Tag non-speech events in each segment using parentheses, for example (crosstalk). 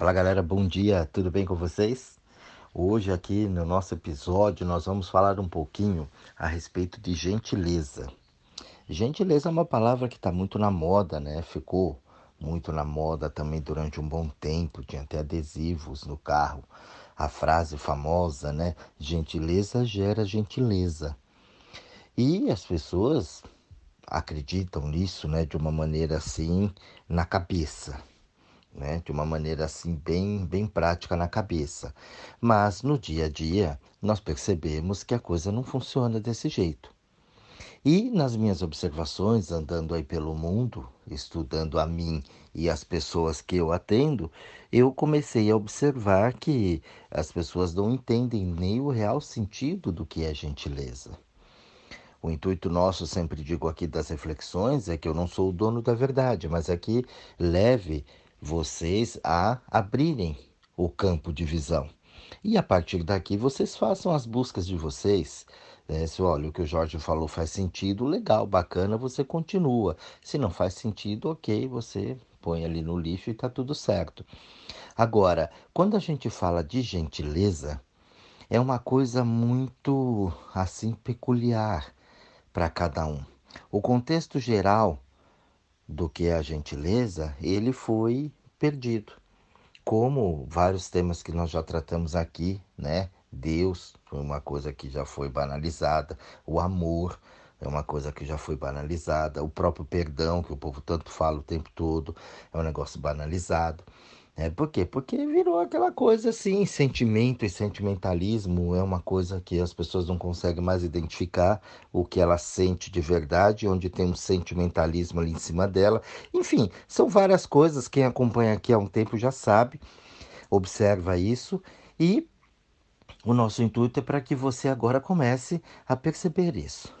Fala galera, bom dia, tudo bem com vocês? Hoje aqui no nosso episódio nós vamos falar um pouquinho a respeito de gentileza. Gentileza é uma palavra que está muito na moda, né? Ficou muito na moda também durante um bom tempo, tinha até adesivos no carro. A frase famosa, né? Gentileza gera gentileza. E as pessoas acreditam nisso, né, de uma maneira assim, na cabeça né? De uma maneira assim bem, bem prática na cabeça. Mas no dia a dia nós percebemos que a coisa não funciona desse jeito. E nas minhas observações, andando aí pelo mundo, estudando a mim e as pessoas que eu atendo, eu comecei a observar que as pessoas não entendem nem o real sentido do que é gentileza. O intuito nosso, sempre digo aqui das reflexões, é que eu não sou o dono da verdade, mas é que leve vocês a abrirem o campo de visão. E a partir daqui vocês façam as buscas de vocês. É, se olha, o que o Jorge falou faz sentido, legal, bacana, você continua. Se não faz sentido, ok, você põe ali no lixo e está tudo certo. Agora, quando a gente fala de gentileza, é uma coisa muito assim peculiar para cada um. O contexto geral do que é a gentileza, ele foi perdido. Como vários temas que nós já tratamos aqui, né? Deus foi uma coisa que já foi banalizada, o amor é uma coisa que já foi banalizada, o próprio perdão, que o povo tanto fala o tempo todo, é um negócio banalizado. É, por quê? Porque virou aquela coisa assim, sentimento e sentimentalismo é uma coisa que as pessoas não conseguem mais identificar o que ela sente de verdade, onde tem um sentimentalismo ali em cima dela. Enfim, são várias coisas, quem acompanha aqui há um tempo já sabe, observa isso e o nosso intuito é para que você agora comece a perceber isso.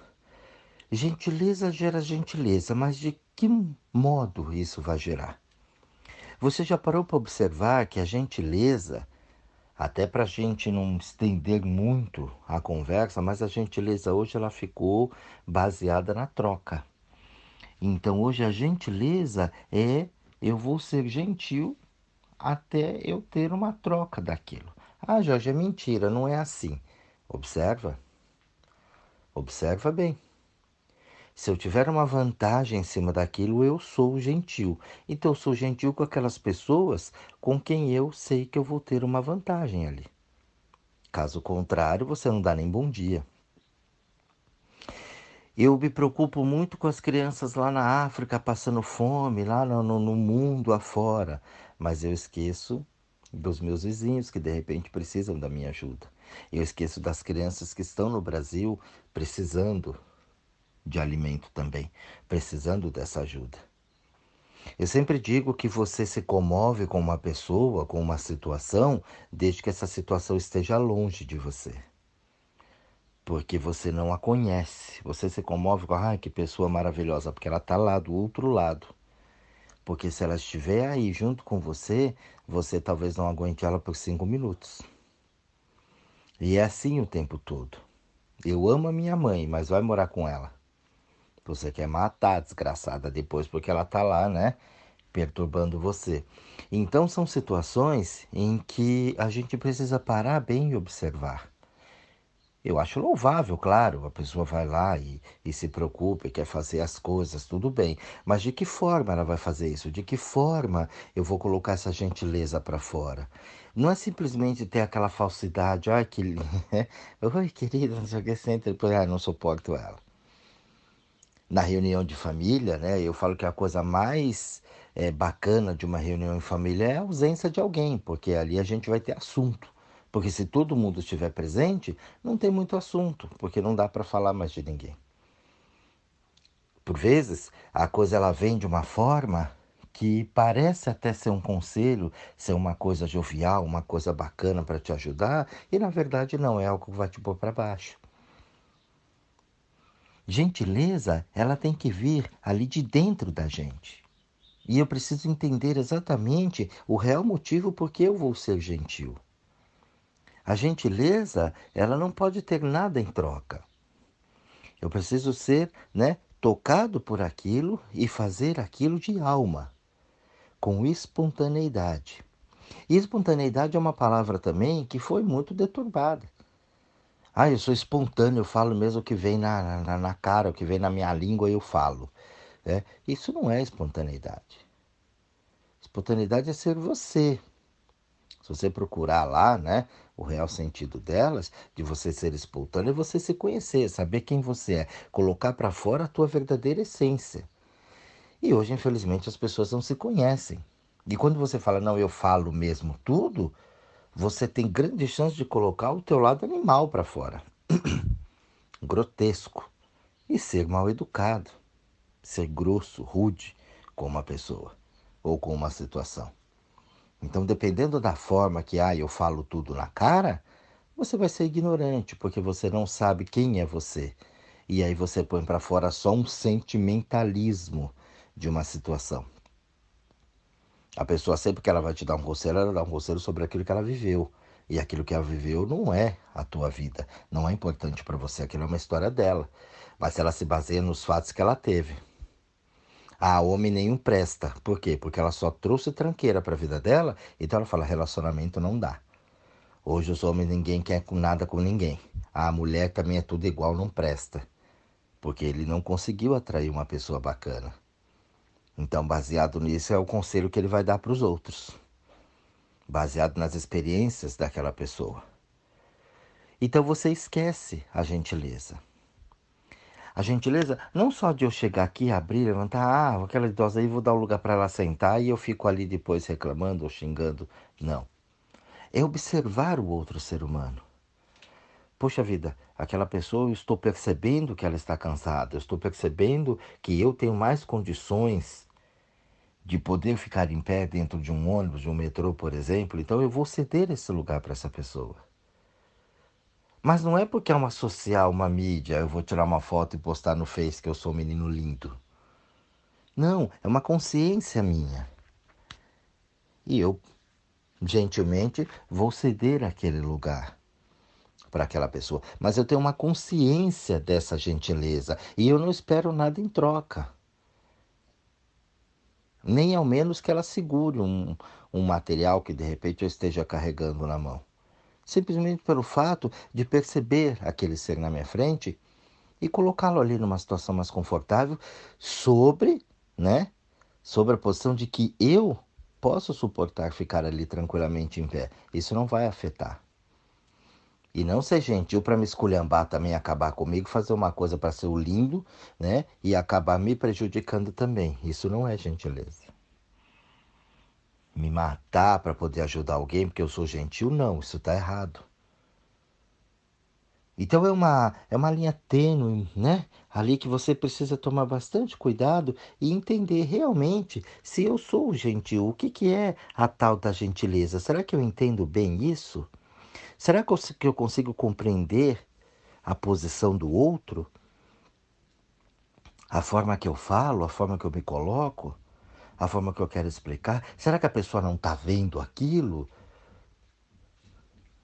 Gentileza gera gentileza, mas de que modo isso vai gerar? Você já parou para observar que a gentileza, até para a gente não estender muito a conversa, mas a gentileza hoje ela ficou baseada na troca. Então hoje a gentileza é eu vou ser gentil até eu ter uma troca daquilo. Ah, Jorge, é mentira, não é assim. Observa. Observa bem. Se eu tiver uma vantagem em cima daquilo, eu sou gentil. Então, eu sou gentil com aquelas pessoas com quem eu sei que eu vou ter uma vantagem ali. Caso contrário, você não dá nem bom dia. Eu me preocupo muito com as crianças lá na África passando fome, lá no, no mundo afora, mas eu esqueço dos meus vizinhos que de repente precisam da minha ajuda. Eu esqueço das crianças que estão no Brasil precisando de alimento também, precisando dessa ajuda. Eu sempre digo que você se comove com uma pessoa, com uma situação, desde que essa situação esteja longe de você. Porque você não a conhece. Você se comove com, ah, que pessoa maravilhosa, porque ela está lá do outro lado. Porque se ela estiver aí junto com você, você talvez não aguente ela por cinco minutos. E é assim o tempo todo. Eu amo a minha mãe, mas vai morar com ela. Você quer matar a desgraçada depois porque ela tá lá, né? Perturbando você. Então são situações em que a gente precisa parar bem e observar. Eu acho louvável, claro, a pessoa vai lá e, e se preocupa e quer fazer as coisas, tudo bem. Mas de que forma ela vai fazer isso? De que forma eu vou colocar essa gentileza para fora? Não é simplesmente ter aquela falsidade, ai que. (laughs) Oi, querida, não sei o que, depois, ah, não suporto ela na reunião de família, né? Eu falo que a coisa mais é, bacana de uma reunião em família é a ausência de alguém, porque ali a gente vai ter assunto. Porque se todo mundo estiver presente, não tem muito assunto, porque não dá para falar mais de ninguém. Por vezes, a coisa ela vem de uma forma que parece até ser um conselho, ser uma coisa jovial, uma coisa bacana para te ajudar, e na verdade não é algo que vai te pôr para baixo. Gentileza, ela tem que vir ali de dentro da gente. E eu preciso entender exatamente o real motivo por que eu vou ser gentil. A gentileza, ela não pode ter nada em troca. Eu preciso ser, né, tocado por aquilo e fazer aquilo de alma, com espontaneidade. E espontaneidade é uma palavra também que foi muito deturbada. Ah, eu sou espontâneo, eu falo mesmo o que vem na, na, na cara, o que vem na minha língua, eu falo. É, isso não é espontaneidade. Espontaneidade é ser você. Se você procurar lá, né, o real sentido delas, de você ser espontâneo, é você se conhecer, saber quem você é, colocar para fora a tua verdadeira essência. E hoje, infelizmente, as pessoas não se conhecem. E quando você fala, não, eu falo mesmo tudo, você tem grande chance de colocar o teu lado animal para fora. (clears throat) Grotesco. E ser mal educado. Ser grosso, rude com uma pessoa ou com uma situação. Então, dependendo da forma que ah, eu falo tudo na cara, você vai ser ignorante, porque você não sabe quem é você. E aí você põe para fora só um sentimentalismo de uma situação. A pessoa sempre que ela vai te dar um conselho, ela dá um conselho sobre aquilo que ela viveu. E aquilo que ela viveu não é a tua vida, não é importante para você, aquilo é uma história dela. Mas ela se baseia nos fatos que ela teve. Ah, homem nenhum presta. Por quê? Porque ela só trouxe tranqueira para a vida dela, então ela fala: relacionamento não dá. Hoje os homens ninguém quer nada com ninguém. A mulher também é tudo igual, não presta. Porque ele não conseguiu atrair uma pessoa bacana. Então, baseado nisso, é o conselho que ele vai dar para os outros, baseado nas experiências daquela pessoa. Então você esquece a gentileza. A gentileza, não só de eu chegar aqui, abrir, levantar, ah, aquela idosa aí, vou dar um lugar para ela sentar e eu fico ali depois reclamando ou xingando. Não. É observar o outro ser humano. Poxa vida, aquela pessoa, eu estou percebendo que ela está cansada, eu estou percebendo que eu tenho mais condições de poder ficar em pé dentro de um ônibus, de um metrô, por exemplo, então eu vou ceder esse lugar para essa pessoa. Mas não é porque é uma social, uma mídia, eu vou tirar uma foto e postar no Face que eu sou um menino lindo. Não, é uma consciência minha. E eu, gentilmente, vou ceder aquele lugar para aquela pessoa. Mas eu tenho uma consciência dessa gentileza e eu não espero nada em troca nem ao menos que ela segure um, um material que de repente eu esteja carregando na mão. Simplesmente pelo fato de perceber aquele ser na minha frente e colocá-lo ali numa situação mais confortável sobre, né, sobre a posição de que eu posso suportar ficar ali tranquilamente em pé. Isso não vai afetar. E não ser gentil para me esculhambar também, acabar comigo, fazer uma coisa para ser o lindo, né? E acabar me prejudicando também. Isso não é gentileza. Me matar para poder ajudar alguém porque eu sou gentil, não, isso está errado. Então é uma, é uma linha tênue, né? Ali que você precisa tomar bastante cuidado e entender realmente se eu sou gentil, o que, que é a tal da gentileza? Será que eu entendo bem isso? Será que eu consigo compreender a posição do outro? A forma que eu falo, a forma que eu me coloco, a forma que eu quero explicar? Será que a pessoa não está vendo aquilo?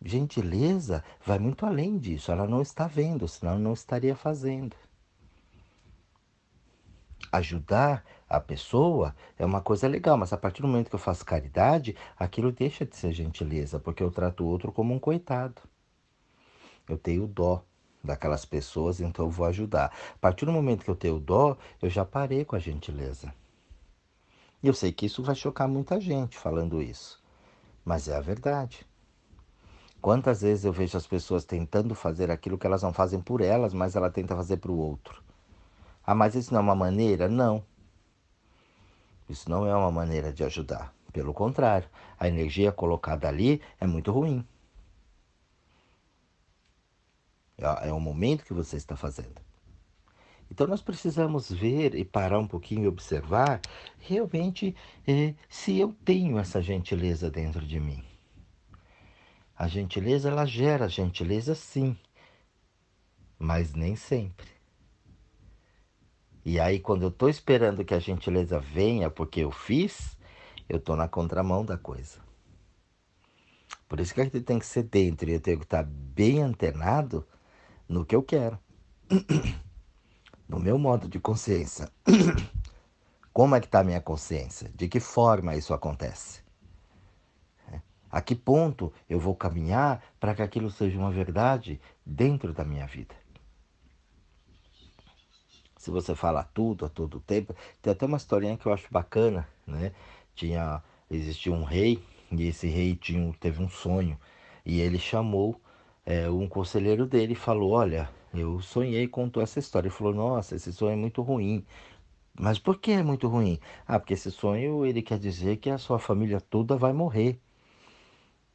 Gentileza vai muito além disso. Ela não está vendo, senão não estaria fazendo ajudar a pessoa é uma coisa legal, mas a partir do momento que eu faço caridade, aquilo deixa de ser gentileza, porque eu trato o outro como um coitado. Eu tenho dó daquelas pessoas, então eu vou ajudar. A partir do momento que eu tenho dó, eu já parei com a gentileza. E eu sei que isso vai chocar muita gente falando isso, mas é a verdade. Quantas vezes eu vejo as pessoas tentando fazer aquilo que elas não fazem por elas, mas ela tenta fazer para o outro. Ah, mas isso não é uma maneira? Não. Isso não é uma maneira de ajudar. Pelo contrário, a energia colocada ali é muito ruim. É, é o momento que você está fazendo. Então nós precisamos ver e parar um pouquinho e observar realmente eh, se eu tenho essa gentileza dentro de mim. A gentileza ela gera gentileza sim, mas nem sempre. E aí, quando eu estou esperando que a gentileza venha porque eu fiz, eu estou na contramão da coisa. Por isso que a gente tem que ser dentro e eu tenho que estar bem antenado no que eu quero. (coughs) No meu modo de consciência. (coughs) Como é que está a minha consciência? De que forma isso acontece? A que ponto eu vou caminhar para que aquilo seja uma verdade dentro da minha vida? Se você fala tudo a todo tempo, tem até uma historinha que eu acho bacana, né? Tinha existia um rei e esse rei tinha, teve um sonho e ele chamou é, um conselheiro dele e falou: Olha, eu sonhei, contou essa história. Ele falou: Nossa, esse sonho é muito ruim. Mas por que é muito ruim? Ah, porque esse sonho ele quer dizer que a sua família toda vai morrer.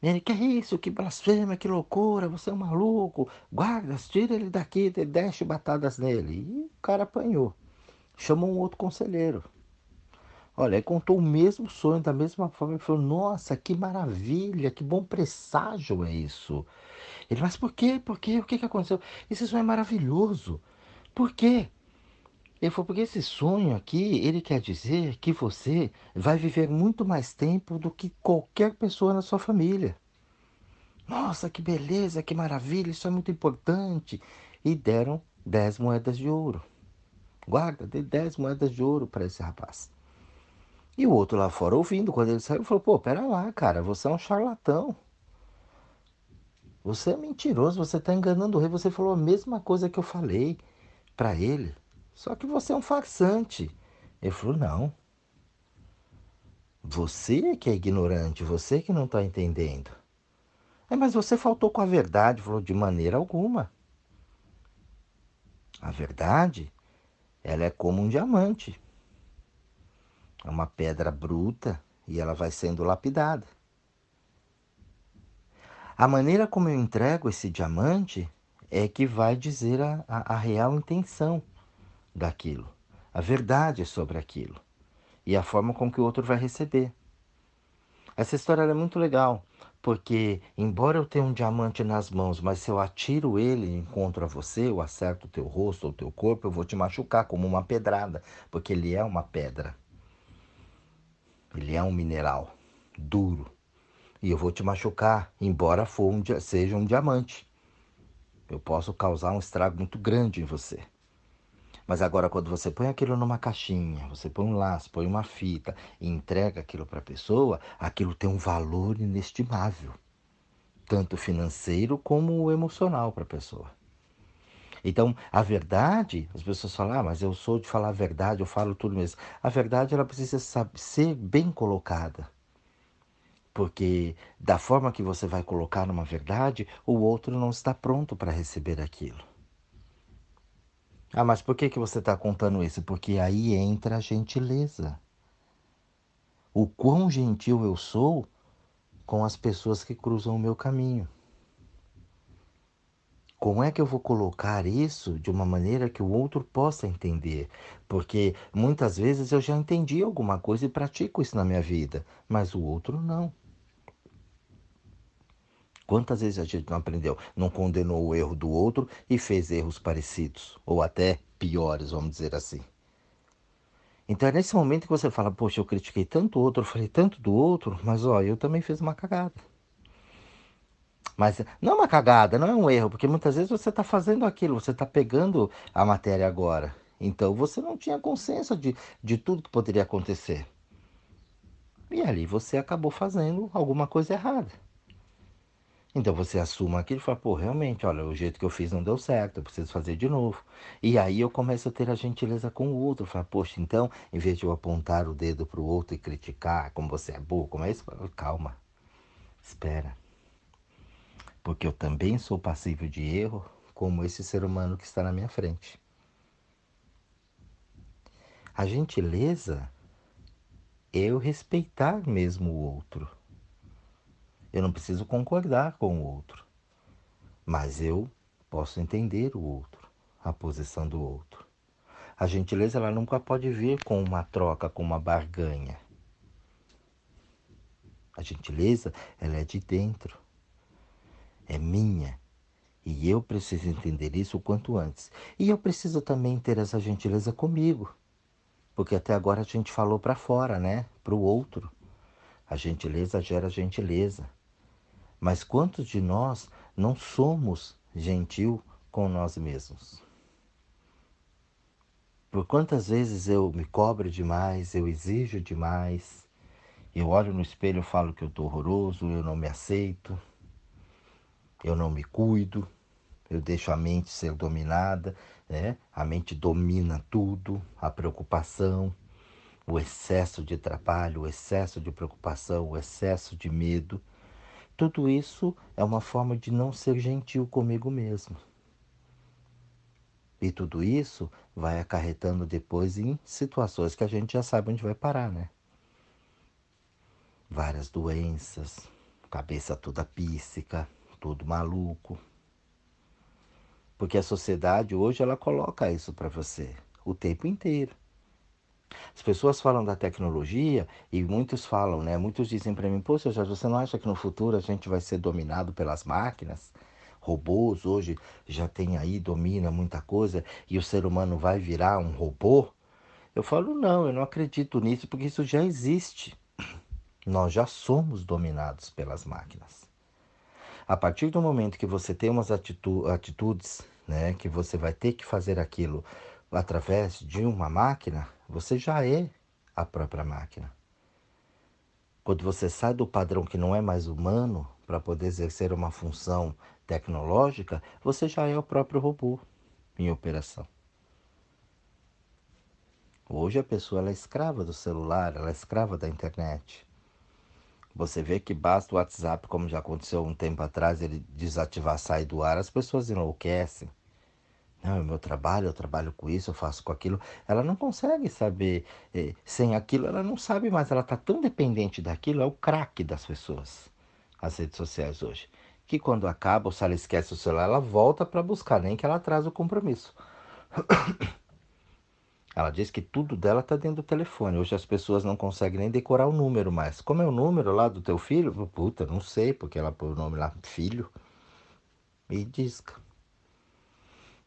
Ele, que isso? Que blasfêmia, que loucura, você é um maluco. Guarda, tira ele daqui, deixe batadas nele. E o cara apanhou. Chamou um outro conselheiro. Olha, ele contou o mesmo sonho da mesma forma. Ele falou: Nossa, que maravilha, que bom presságio é isso. Ele, mas por quê? Por quê? O que, que aconteceu? Esse sonho é maravilhoso. Por quê? Ele falou, porque esse sonho aqui, ele quer dizer que você vai viver muito mais tempo do que qualquer pessoa na sua família. Nossa, que beleza, que maravilha, isso é muito importante. E deram dez moedas de ouro. Guarda, dê dez moedas de ouro para esse rapaz. E o outro lá fora ouvindo, quando ele saiu, falou: pô, pera lá, cara, você é um charlatão. Você é mentiroso, você está enganando o rei. Você falou a mesma coisa que eu falei para ele. Só que você é um farsante. Ele falou: não. Você é que é ignorante, você que não está entendendo. É, mas você faltou com a verdade, falou de maneira alguma. A verdade, ela é como um diamante. É uma pedra bruta e ela vai sendo lapidada. A maneira como eu entrego esse diamante é que vai dizer a, a, a real intenção daquilo, a verdade sobre aquilo e a forma com que o outro vai receber. Essa história é muito legal, porque embora eu tenha um diamante nas mãos, mas se eu atiro ele contra você, eu acerto o teu rosto ou o teu corpo, eu vou te machucar como uma pedrada, porque ele é uma pedra. Ele é um mineral duro. E eu vou te machucar, embora for um, seja um diamante. Eu posso causar um estrago muito grande em você. Mas agora, quando você põe aquilo numa caixinha, você põe um laço, põe uma fita e entrega aquilo para a pessoa, aquilo tem um valor inestimável, tanto financeiro como emocional para a pessoa. Então, a verdade, as pessoas falam, ah, mas eu sou de falar a verdade, eu falo tudo mesmo. A verdade, ela precisa ser bem colocada. Porque da forma que você vai colocar numa verdade, o outro não está pronto para receber aquilo. Ah, mas por que, que você está contando isso? Porque aí entra a gentileza. O quão gentil eu sou com as pessoas que cruzam o meu caminho. Como é que eu vou colocar isso de uma maneira que o outro possa entender? Porque muitas vezes eu já entendi alguma coisa e pratico isso na minha vida, mas o outro não. Quantas vezes a gente não aprendeu, não condenou o erro do outro e fez erros parecidos, ou até piores, vamos dizer assim. Então é nesse momento que você fala, poxa, eu critiquei tanto o outro, eu falei tanto do outro, mas ó, eu também fiz uma cagada. Mas não é uma cagada, não é um erro, porque muitas vezes você está fazendo aquilo, você está pegando a matéria agora. Então você não tinha consciência de, de tudo que poderia acontecer. E ali você acabou fazendo alguma coisa errada. Então você assuma aquilo e fala, pô, realmente, olha, o jeito que eu fiz não deu certo, eu preciso fazer de novo. E aí eu começo a ter a gentileza com o outro. Fala, poxa, então, em vez de eu apontar o dedo para o outro e criticar como você é burro, como é isso, calma, espera. Porque eu também sou passível de erro, como esse ser humano que está na minha frente. A gentileza é eu respeitar mesmo o outro eu não preciso concordar com o outro, mas eu posso entender o outro, a posição do outro. A gentileza ela nunca pode vir com uma troca, com uma barganha. A gentileza ela é de dentro, é minha. E eu preciso entender isso o quanto antes. E eu preciso também ter essa gentileza comigo. Porque até agora a gente falou para fora, né? Para o outro. A gentileza gera gentileza. Mas quantos de nós não somos gentil com nós mesmos? Por quantas vezes eu me cobro demais, eu exijo demais, Eu olho no espelho e falo que eu estou horroroso, eu não me aceito, eu não me cuido, eu deixo a mente ser dominada, né? A mente domina tudo, a preocupação, o excesso de trabalho, o excesso de preocupação, o excesso de medo. Tudo isso é uma forma de não ser gentil comigo mesmo. E tudo isso vai acarretando depois em situações que a gente já sabe onde vai parar, né? Várias doenças, cabeça toda píssica, tudo maluco. Porque a sociedade hoje ela coloca isso para você o tempo inteiro. As pessoas falam da tecnologia e muitos falam, né? Muitos dizem para mim, poxa, Jorge, você não acha que no futuro a gente vai ser dominado pelas máquinas? Robôs hoje já tem aí, domina muita coisa e o ser humano vai virar um robô? Eu falo, não, eu não acredito nisso porque isso já existe. (clears throat) Nós já somos dominados pelas máquinas. A partir do momento que você tem umas atitu atitudes, né, que você vai ter que fazer aquilo através de uma máquina, você já é a própria máquina. Quando você sai do padrão que não é mais humano para poder exercer uma função tecnológica, você já é o próprio robô em operação. Hoje a pessoa é escrava do celular, ela é escrava da internet. Você vê que basta o WhatsApp, como já aconteceu um tempo atrás, ele desativar, sair do ar, as pessoas enlouquecem. Não, é meu trabalho, eu trabalho com isso, eu faço com aquilo. Ela não consegue saber. Eh, sem aquilo, ela não sabe mais. Ela está tão dependente daquilo, é o craque das pessoas, as redes sociais hoje. Que quando acaba, ou se ela esquece o celular, ela volta para buscar, nem que ela traz o compromisso. (coughs) Ela diz que tudo dela está dentro do telefone. Hoje as pessoas não conseguem nem decorar o número mais. Como é o número lá do teu filho? Puta, não sei, porque ela põe o nome lá, filho. E disca.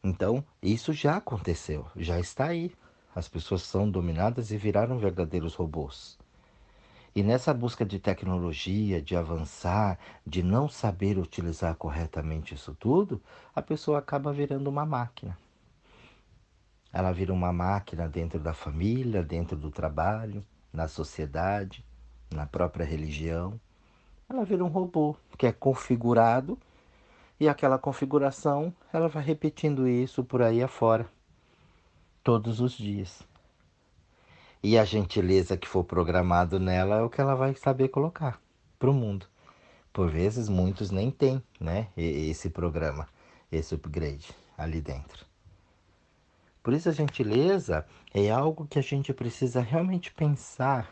Então, isso já aconteceu, já está aí. As pessoas são dominadas e viraram verdadeiros robôs. E nessa busca de tecnologia, de avançar, de não saber utilizar corretamente isso tudo, a pessoa acaba virando uma máquina. Ela vira uma máquina dentro da família, dentro do trabalho, na sociedade, na própria religião. Ela vira um robô que é configurado e aquela configuração, ela vai repetindo isso por aí afora, todos os dias. E a gentileza que for programado nela é o que ela vai saber colocar para o mundo. Por vezes muitos nem têm, né, esse programa, esse upgrade ali dentro. Por isso a gentileza é algo que a gente precisa realmente pensar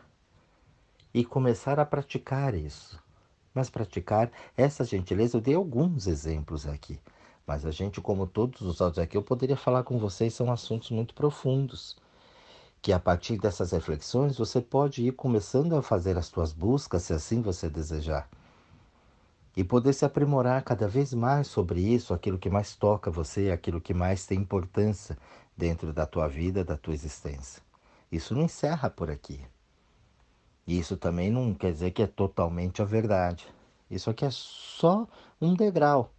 e começar a praticar isso mas praticar essa gentileza. Eu dei alguns exemplos aqui, mas a gente, como todos os outros aqui, eu poderia falar com vocês, são assuntos muito profundos. Que a partir dessas reflexões você pode ir começando a fazer as suas buscas, se assim você desejar. E poder se aprimorar cada vez mais sobre isso, aquilo que mais toca você, aquilo que mais tem importância dentro da tua vida, da tua existência. Isso não encerra por aqui. Isso também não quer dizer que é totalmente a verdade. Isso aqui é só um degrau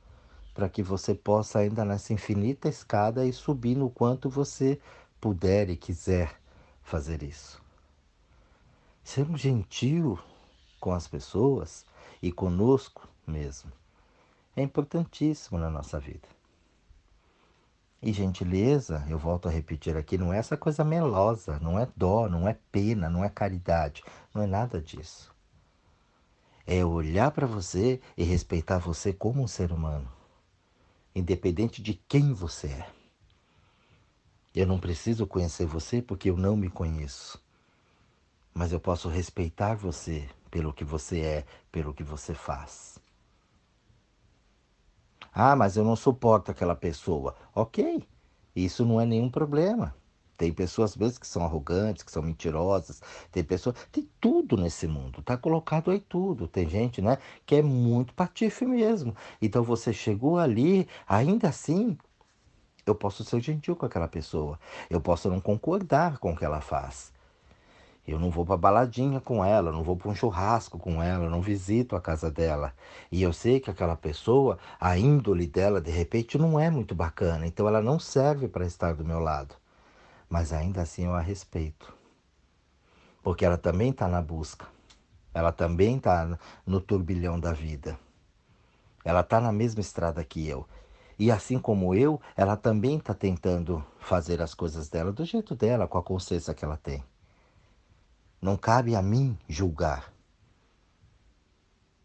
para que você possa ainda nessa infinita escada e subir no quanto você puder e quiser fazer isso. Ser um gentil com as pessoas e conosco mesmo é importantíssimo na nossa vida. E gentileza, eu volto a repetir aqui, não é essa coisa melosa, não é dó, não é pena, não é caridade, não é nada disso. É olhar para você e respeitar você como um ser humano, independente de quem você é. Eu não preciso conhecer você porque eu não me conheço. Mas eu posso respeitar você pelo que você é, pelo que você faz. Ah, mas eu não suporto aquela pessoa. Ok, isso não é nenhum problema. Tem pessoas mesmo que são arrogantes, que são mentirosas, tem pessoas, tem tudo nesse mundo, tá colocado aí tudo. Tem gente, né, que é muito patife mesmo. Então você chegou ali, ainda assim, eu posso ser gentil com aquela pessoa. Eu posso não concordar com o que ela faz. Eu não vou para baladinha com ela, não vou para um churrasco com ela, não visito a casa dela. E eu sei que aquela pessoa, a índole dela, de repente, não é muito bacana, então ela não serve para estar do meu lado. Mas ainda assim eu a respeito. Porque ela também está na busca. Ela também está no turbilhão da vida. Ela está na mesma estrada que eu. E assim como eu, ela também está tentando fazer as coisas dela do jeito dela, com a consciência que ela tem. Não cabe a mim julgar.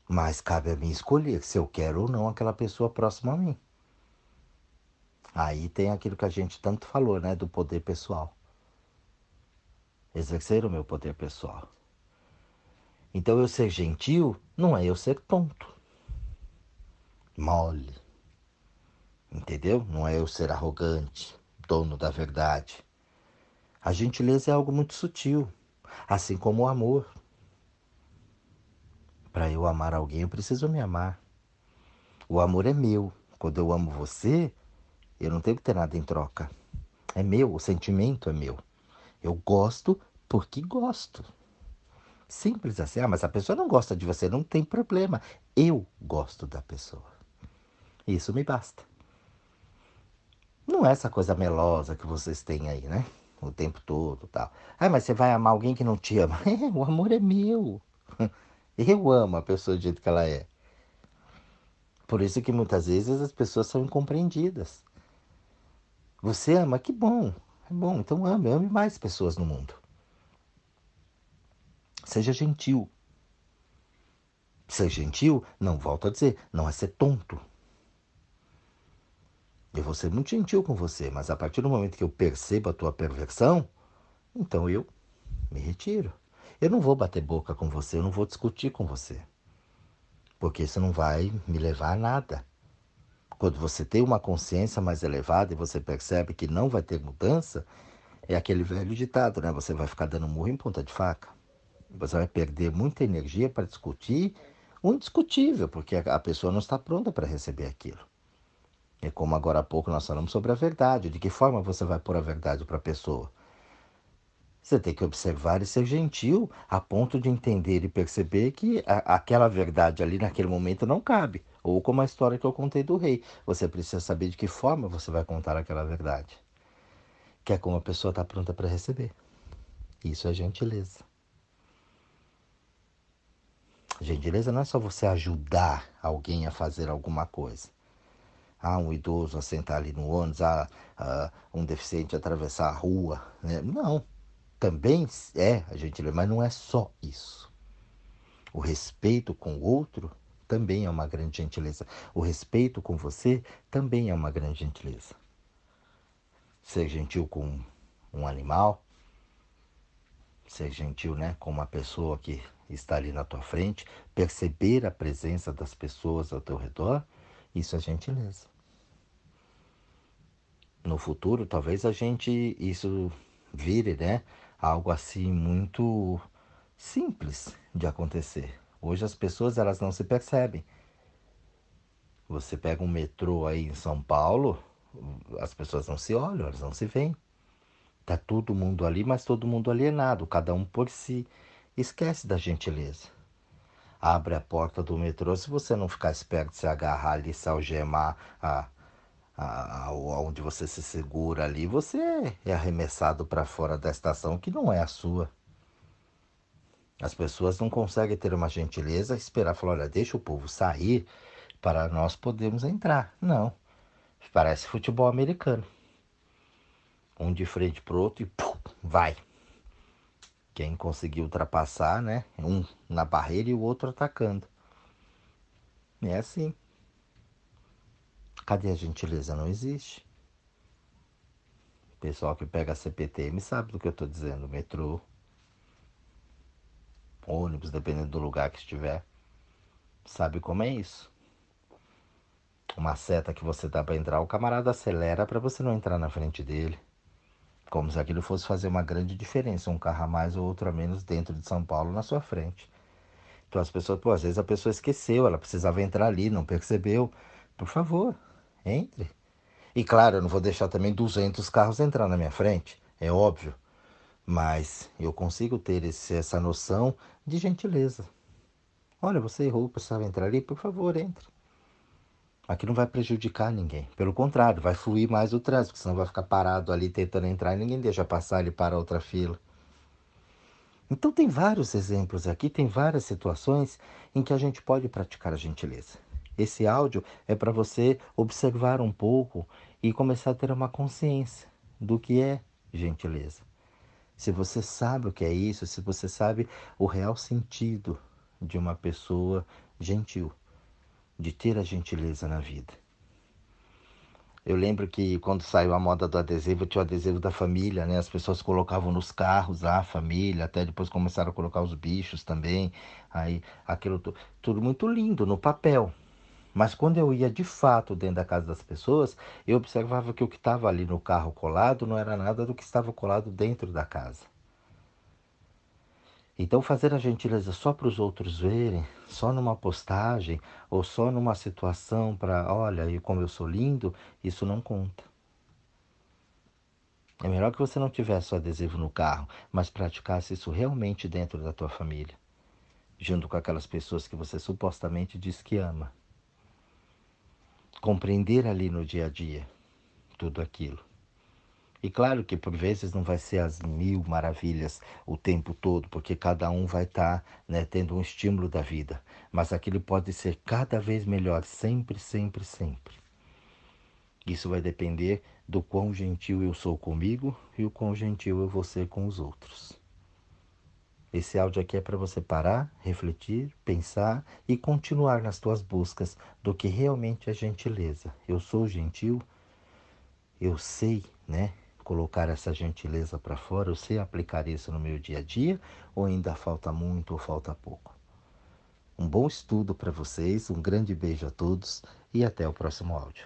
Mas cabe a mim escolher se eu quero ou não aquela pessoa próxima a mim. Aí tem aquilo que a gente tanto falou, né, do poder pessoal. Exercer o meu poder pessoal. Então eu ser gentil não é eu ser tonto, mole. Entendeu? Não é eu ser arrogante, dono da verdade. A gentileza é algo muito sutil, assim como o amor. Para eu amar alguém, eu preciso me amar. O amor é meu. Quando eu amo você, eu não tenho que ter nada em troca. É meu, o sentimento é meu. Eu gosto porque gosto. Simples assim. Ah, mas a pessoa não gosta de você, não tem problema. Eu gosto da pessoa. Isso me basta. Não é essa coisa melosa que vocês têm aí, né? O tempo todo tal. Ah, mas você vai amar alguém que não te ama. (laughs) É, o amor é meu. (laughs) Eu amo a pessoa do jeito que ela é. Por isso que muitas vezes as pessoas são incompreendidas. Você ama? Que bom. É bom, então ame, ame mais pessoas no mundo. Seja gentil. Ser gentil, não volto a dizer, não é ser tonto. Eu vou ser muito gentil com você, mas a partir do momento que eu percebo a tua perversão, então eu me retiro. Eu não vou bater boca com você, eu não vou discutir com você. Porque isso não vai me levar a nada. Quando você tem uma consciência mais elevada e você percebe que não vai ter mudança, é aquele velho ditado, né? Você vai ficar dando murro em ponta de faca. Você vai perder muita energia para discutir o indiscutível, porque a pessoa não está pronta para receber aquilo. É como agora há pouco nós falamos sobre a verdade. De que forma você vai pôr a verdade para a pessoa? Você tem que observar e ser gentil a ponto de entender e perceber que a, aquela verdade ali naquele momento não cabe. Ou como a história que eu contei do rei. Você precisa saber de que forma você vai contar aquela verdade. Que é como a pessoa está pronta para receber. Isso é gentileza. Gentileza não é só você ajudar alguém a fazer alguma coisa. Ah, um idoso a sentar ali no ônibus, ah, ah um deficiente a atravessar a rua. Né? Não. Também é a gentileza, mas não é só isso. O respeito com o outro também é uma grande gentileza. O respeito com você também é uma grande gentileza. Ser gentil com um animal, ser gentil né, com uma pessoa que está ali na tua frente, perceber a presença das pessoas ao teu redor, isso é gentileza. No futuro, talvez a gente isso vire, né, algo assim muito simples de acontecer. Hoje as pessoas elas não se percebem. Você pega um metrô aí em São Paulo, as pessoas não se olham, elas não se veem. Tá todo mundo ali, mas todo mundo alienado, cada um por si. Esquece da gentileza. Abre a porta do metrô, se você não ficar esperto, se agarrar ali, se algemar a, onde você se segura ali, você é arremessado para fora da estação que não é a sua. As pessoas não conseguem ter uma gentileza esperar falar, olha, deixa o povo sair para nós podermos entrar. Não. Parece futebol americano. Um de frente pro outro e pum, vai. Quem conseguiu ultrapassar, né? Um na barreira e o outro atacando. É assim. Cadê a gentileza? Não existe. O pessoal que pega a CPTM sabe do que eu estou dizendo. Metrô, ônibus, dependendo do lugar que estiver. Sabe como é isso? Uma seta que você dá para entrar, o camarada acelera para você não entrar na frente dele. Como se aquilo fosse fazer uma grande diferença, um carro a mais ou outro a menos dentro de São Paulo na sua frente. Então as pessoas, pô, às vezes a pessoa esqueceu, ela precisava entrar ali, não percebeu. Por favor, entre. E claro, eu não vou deixar também 200 carros entrar na minha frente, é óbvio. Mas eu consigo ter esse, essa noção de gentileza. Olha, você errou, precisava entrar ali, por favor, entre. Aqui não vai prejudicar ninguém. Pelo contrário, vai fluir mais o trânsito, senão vai ficar parado ali tentando entrar e ninguém deixa passar ele para outra fila. Então tem vários exemplos aqui, tem várias situações em que a gente pode praticar a gentileza. Esse áudio é para você observar um pouco e começar a ter uma consciência do que é gentileza. Se você sabe o que é isso, se você sabe o real sentido de uma pessoa gentil, de ter a gentileza na vida. Eu lembro que quando saiu a moda do adesivo, tinha o adesivo da família, né? As pessoas colocavam nos carros a família, até depois começaram a colocar os bichos também. Aí aquilo tudo muito lindo no papel. Mas quando eu ia de fato dentro da casa das pessoas, eu observava que o que estava ali no carro colado não era nada do que estava colado dentro da casa. Então, fazer a gentileza só para os outros verem, só numa postagem ou só numa situação para, olha, e como eu sou lindo, isso não conta. É melhor que você não tivesse o adesivo no carro, mas praticasse isso realmente dentro da tua família, junto com aquelas pessoas que você supostamente diz que ama. Compreender ali no dia a dia tudo aquilo. E claro que por vezes não vai ser as mil maravilhas o tempo todo, porque cada um vai estar tá, né, tendo um estímulo da vida. Mas aquilo pode ser cada vez melhor, sempre, sempre, sempre. Isso vai depender do quão gentil eu sou comigo e o quão gentil eu vou ser com os outros. Esse áudio aqui é para você parar, refletir, pensar e continuar nas tuas buscas do que realmente é gentileza. Eu sou gentil, eu sei, né? colocar essa gentileza para fora? Eu sei aplicar isso no meu dia a dia ou ainda falta muito ou falta pouco? Um bom estudo para vocês, um grande beijo a todos e até o próximo áudio.